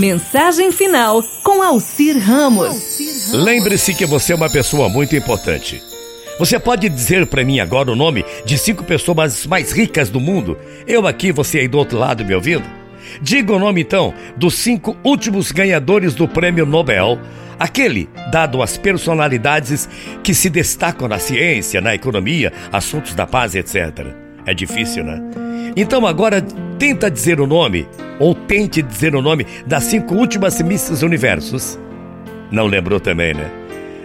Mensagem final com Alcir Ramos. Lembre-se que você é uma pessoa muito importante. Você pode dizer para mim agora o nome de cinco pessoas mais ricas do mundo? Eu aqui, você aí do outro lado me ouvindo? Diga o nome então dos cinco últimos ganhadores do prêmio Nobel, aquele dado às personalidades que se destacam na ciência, na economia, assuntos da paz, etc. É difícil, né? Então agora tenta dizer o nome, ou tente dizer o nome das cinco últimas Misses Universos. Não lembrou também, né?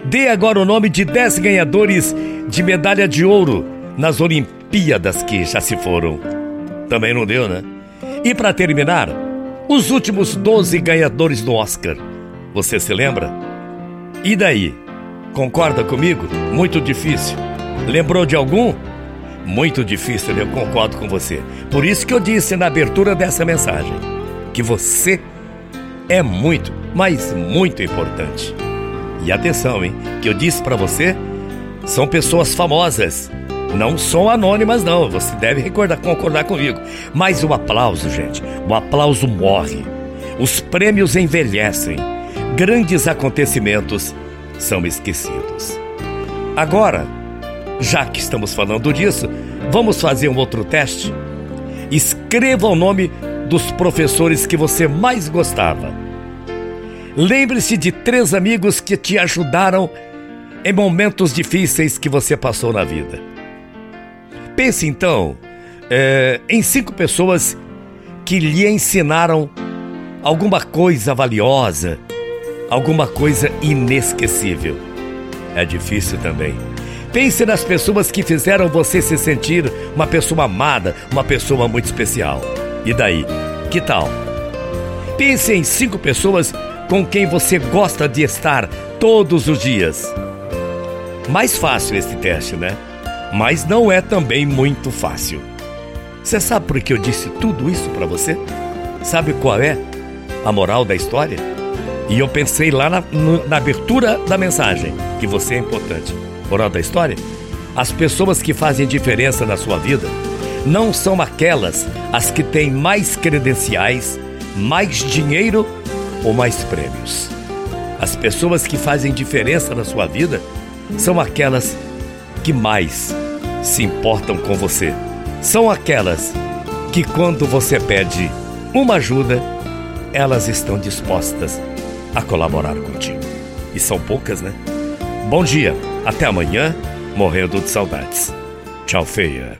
Dê agora o nome de 10 ganhadores de medalha de ouro nas Olimpíadas que já se foram. Também não deu, né? E para terminar, os últimos 12 ganhadores do Oscar. Você se lembra? E daí? Concorda comigo? Muito difícil. Lembrou de algum? Muito difícil, eu concordo com você. Por isso que eu disse na abertura dessa mensagem que você é muito, mas muito importante. E atenção, hein? Que eu disse para você, são pessoas famosas. Não são anônimas, não. Você deve recordar, concordar comigo. Mas o aplauso, gente, o aplauso morre. Os prêmios envelhecem. Grandes acontecimentos são esquecidos. Agora, já que estamos falando disso, vamos fazer um outro teste? Escreva o nome dos professores que você mais gostava Lembre-se de três amigos que te ajudaram em momentos difíceis que você passou na vida. Pense então é, em cinco pessoas que lhe ensinaram alguma coisa valiosa, alguma coisa inesquecível. É difícil também. Pense nas pessoas que fizeram você se sentir uma pessoa amada, uma pessoa muito especial. E daí? Que tal? Pense em cinco pessoas com quem você gosta de estar todos os dias. Mais fácil esse teste, né? Mas não é também muito fácil. Você sabe por que eu disse tudo isso para você? Sabe qual é a moral da história? E eu pensei lá na, na abertura da mensagem que você é importante. Moral da história? As pessoas que fazem diferença na sua vida não são aquelas as que têm mais credenciais, mais dinheiro ou mais prêmios. As pessoas que fazem diferença na sua vida são aquelas que mais se importam com você. São aquelas que, quando você pede uma ajuda, elas estão dispostas a colaborar contigo. E são poucas, né? Bom dia, até amanhã, morrendo de saudades. Tchau, feia.